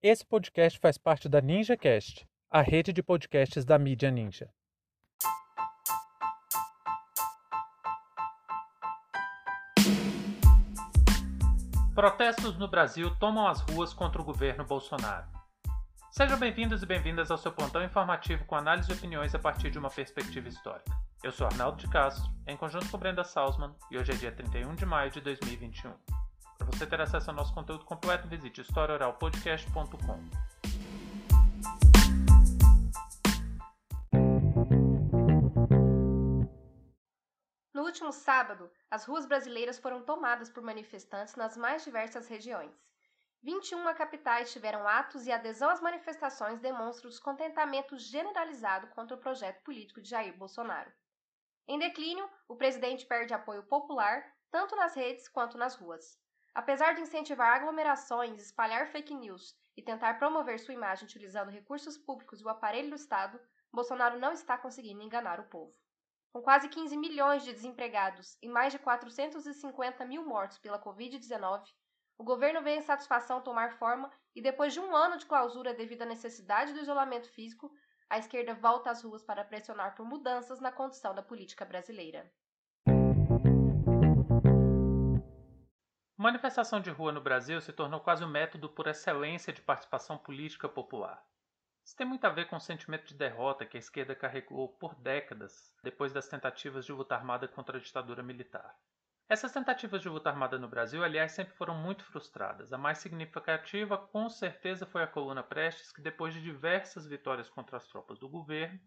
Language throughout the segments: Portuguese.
Esse podcast faz parte da NinjaCast, a rede de podcasts da mídia Ninja. Protestos no Brasil tomam as ruas contra o governo Bolsonaro. Sejam bem-vindos e bem-vindas ao seu plantão informativo com análise e opiniões a partir de uma perspectiva histórica. Eu sou Arnaldo de Castro, em conjunto com Brenda Salzman, e hoje é dia 31 de maio de 2021. Você ter acesso ao nosso conteúdo completo, visite historiaoralpodcast.com. No último sábado, as ruas brasileiras foram tomadas por manifestantes nas mais diversas regiões. 21 capitais tiveram atos e adesão às manifestações demonstra o descontentamento generalizado contra o projeto político de Jair Bolsonaro. Em declínio, o presidente perde apoio popular tanto nas redes quanto nas ruas. Apesar de incentivar aglomerações, espalhar fake news e tentar promover sua imagem utilizando recursos públicos e o aparelho do Estado, Bolsonaro não está conseguindo enganar o povo. Com quase 15 milhões de desempregados e mais de 450 mil mortos pela Covid-19, o governo vê a insatisfação tomar forma e, depois de um ano de clausura devido à necessidade do isolamento físico, a esquerda volta às ruas para pressionar por mudanças na condição da política brasileira. Manifestação de rua no Brasil se tornou quase o método por excelência de participação política popular. Isso tem muito a ver com o sentimento de derrota que a esquerda carregou por décadas depois das tentativas de luta armada contra a ditadura militar. Essas tentativas de luta armada no Brasil, aliás, sempre foram muito frustradas. A mais significativa, com certeza, foi a Coluna Prestes, que depois de diversas vitórias contra as tropas do governo,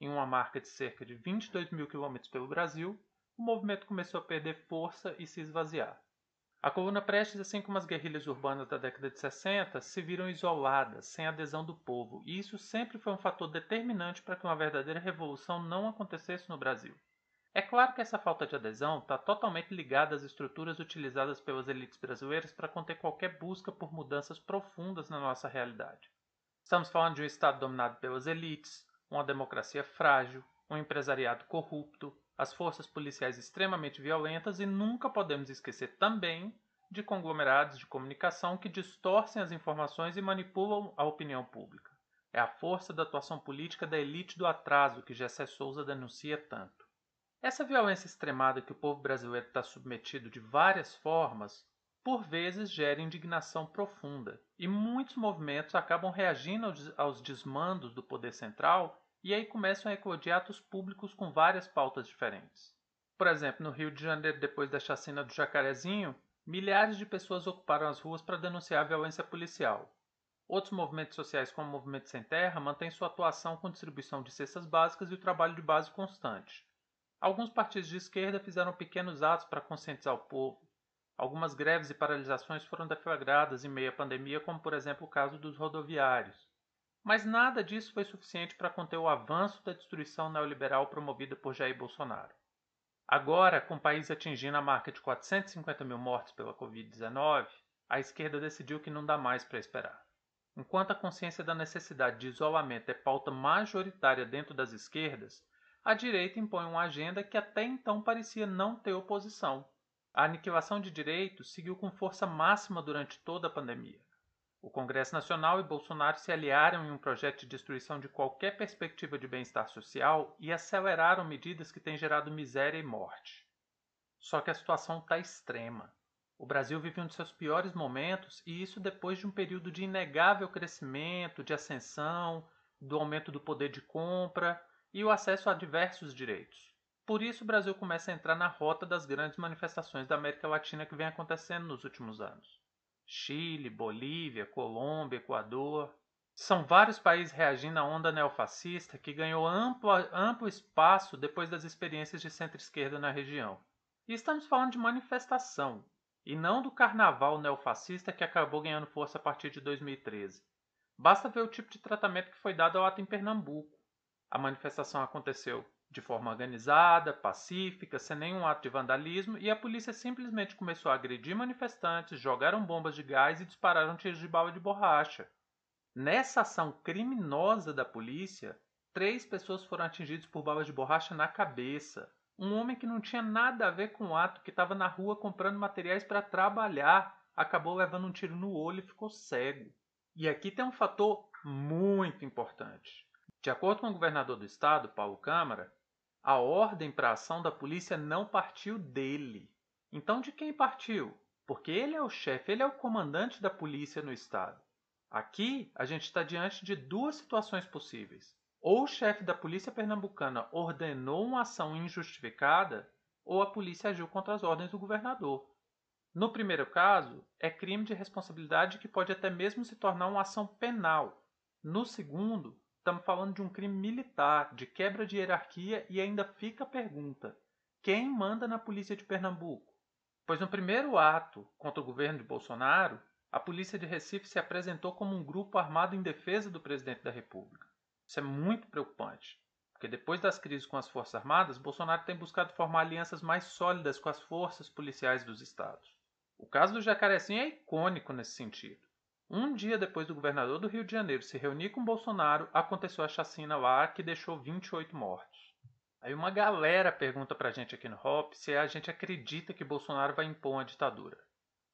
em uma marca de cerca de 22 mil quilômetros pelo Brasil, o movimento começou a perder força e se esvaziar. A coluna Prestes, assim como as guerrilhas urbanas da década de 60, se viram isoladas, sem adesão do povo, e isso sempre foi um fator determinante para que uma verdadeira revolução não acontecesse no Brasil. É claro que essa falta de adesão está totalmente ligada às estruturas utilizadas pelas elites brasileiras para conter qualquer busca por mudanças profundas na nossa realidade. Estamos falando de um Estado dominado pelas elites, uma democracia frágil, um empresariado corrupto, as forças policiais extremamente violentas e nunca podemos esquecer também de conglomerados de comunicação que distorcem as informações e manipulam a opinião pública. É a força da atuação política da elite do atraso que Gessé Souza denuncia tanto. Essa violência extremada que o povo brasileiro está submetido de várias formas, por vezes gera indignação profunda, e muitos movimentos acabam reagindo aos desmandos do poder central e aí começam a eclodir atos públicos com várias pautas diferentes. Por exemplo, no Rio de Janeiro, depois da chacina do Jacarezinho, milhares de pessoas ocuparam as ruas para denunciar a violência policial. Outros movimentos sociais, como o Movimento Sem Terra, mantêm sua atuação com distribuição de cestas básicas e o trabalho de base constante. Alguns partidos de esquerda fizeram pequenos atos para conscientizar o povo. Algumas greves e paralisações foram deflagradas em meio à pandemia, como por exemplo o caso dos rodoviários. Mas nada disso foi suficiente para conter o avanço da destruição neoliberal promovida por Jair Bolsonaro. Agora, com o país atingindo a marca de 450 mil mortes pela Covid-19, a esquerda decidiu que não dá mais para esperar. Enquanto a consciência da necessidade de isolamento é pauta majoritária dentro das esquerdas, a direita impõe uma agenda que até então parecia não ter oposição. A aniquilação de direitos seguiu com força máxima durante toda a pandemia. O Congresso Nacional e Bolsonaro se aliaram em um projeto de destruição de qualquer perspectiva de bem-estar social e aceleraram medidas que têm gerado miséria e morte. Só que a situação está extrema. O Brasil vive um de seus piores momentos e isso depois de um período de inegável crescimento, de ascensão, do aumento do poder de compra e o acesso a diversos direitos. Por isso, o Brasil começa a entrar na rota das grandes manifestações da América Latina que vem acontecendo nos últimos anos. Chile, Bolívia, Colômbia, Equador. São vários países reagindo à onda neofascista que ganhou amplo, amplo espaço depois das experiências de centro-esquerda na região. E estamos falando de manifestação, e não do carnaval neofascista que acabou ganhando força a partir de 2013. Basta ver o tipo de tratamento que foi dado ao ato em Pernambuco. A manifestação aconteceu de forma organizada, pacífica, sem nenhum ato de vandalismo, e a polícia simplesmente começou a agredir manifestantes, jogaram bombas de gás e dispararam tiros de bala de borracha. Nessa ação criminosa da polícia, três pessoas foram atingidas por balas de borracha na cabeça. Um homem que não tinha nada a ver com o ato, que estava na rua comprando materiais para trabalhar, acabou levando um tiro no olho e ficou cego. E aqui tem um fator muito importante. De acordo com o governador do estado, Paulo Câmara, a ordem para a ação da polícia não partiu dele. Então, de quem partiu? Porque ele é o chefe, ele é o comandante da polícia no estado. Aqui, a gente está diante de duas situações possíveis. Ou o chefe da polícia pernambucana ordenou uma ação injustificada, ou a polícia agiu contra as ordens do governador. No primeiro caso, é crime de responsabilidade que pode até mesmo se tornar uma ação penal. No segundo, estamos falando de um crime militar, de quebra de hierarquia e ainda fica a pergunta: quem manda na polícia de Pernambuco? Pois no primeiro ato contra o governo de Bolsonaro, a polícia de Recife se apresentou como um grupo armado em defesa do presidente da República. Isso é muito preocupante, porque depois das crises com as Forças Armadas, Bolsonaro tem buscado formar alianças mais sólidas com as forças policiais dos estados. O caso do Jacarezinho é icônico nesse sentido. Um dia depois do governador do Rio de Janeiro se reunir com Bolsonaro, aconteceu a chacina lá que deixou 28 mortos. Aí uma galera pergunta pra gente aqui no Hop se a gente acredita que Bolsonaro vai impor uma ditadura.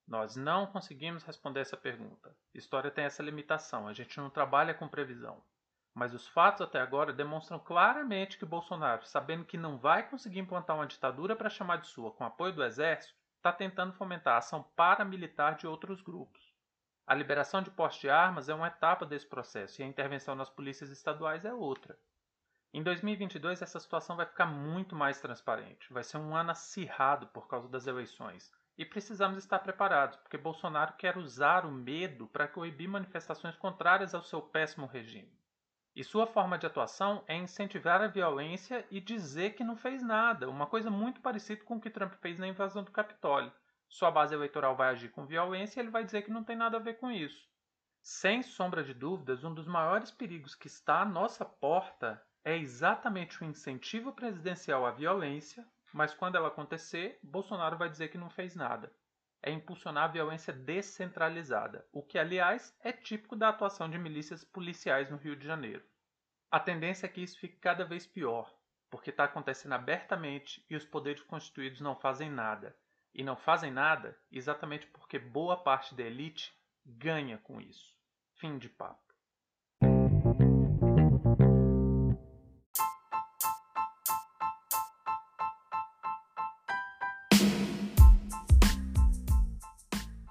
Nós não conseguimos responder essa pergunta. História tem essa limitação, a gente não trabalha com previsão. Mas os fatos até agora demonstram claramente que Bolsonaro, sabendo que não vai conseguir implantar uma ditadura para chamar de sua com apoio do exército, está tentando fomentar a ação paramilitar de outros grupos. A liberação de posse de armas é uma etapa desse processo e a intervenção nas polícias estaduais é outra. Em 2022, essa situação vai ficar muito mais transparente. Vai ser um ano acirrado por causa das eleições. E precisamos estar preparados, porque Bolsonaro quer usar o medo para coibir manifestações contrárias ao seu péssimo regime. E sua forma de atuação é incentivar a violência e dizer que não fez nada, uma coisa muito parecida com o que Trump fez na invasão do Capitólio. Sua base eleitoral vai agir com violência ele vai dizer que não tem nada a ver com isso. Sem sombra de dúvidas, um dos maiores perigos que está à nossa porta é exatamente o incentivo presidencial à violência, mas quando ela acontecer, Bolsonaro vai dizer que não fez nada. É impulsionar a violência descentralizada, o que, aliás, é típico da atuação de milícias policiais no Rio de Janeiro. A tendência é que isso fique cada vez pior, porque está acontecendo abertamente e os poderes constituídos não fazem nada. E não fazem nada exatamente porque boa parte da elite ganha com isso. Fim de papo.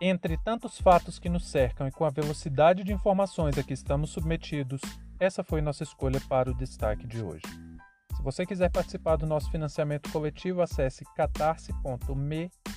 Entre tantos fatos que nos cercam e com a velocidade de informações a que estamos submetidos, essa foi nossa escolha para o destaque de hoje. Se você quiser participar do nosso financiamento coletivo, acesse catarse.me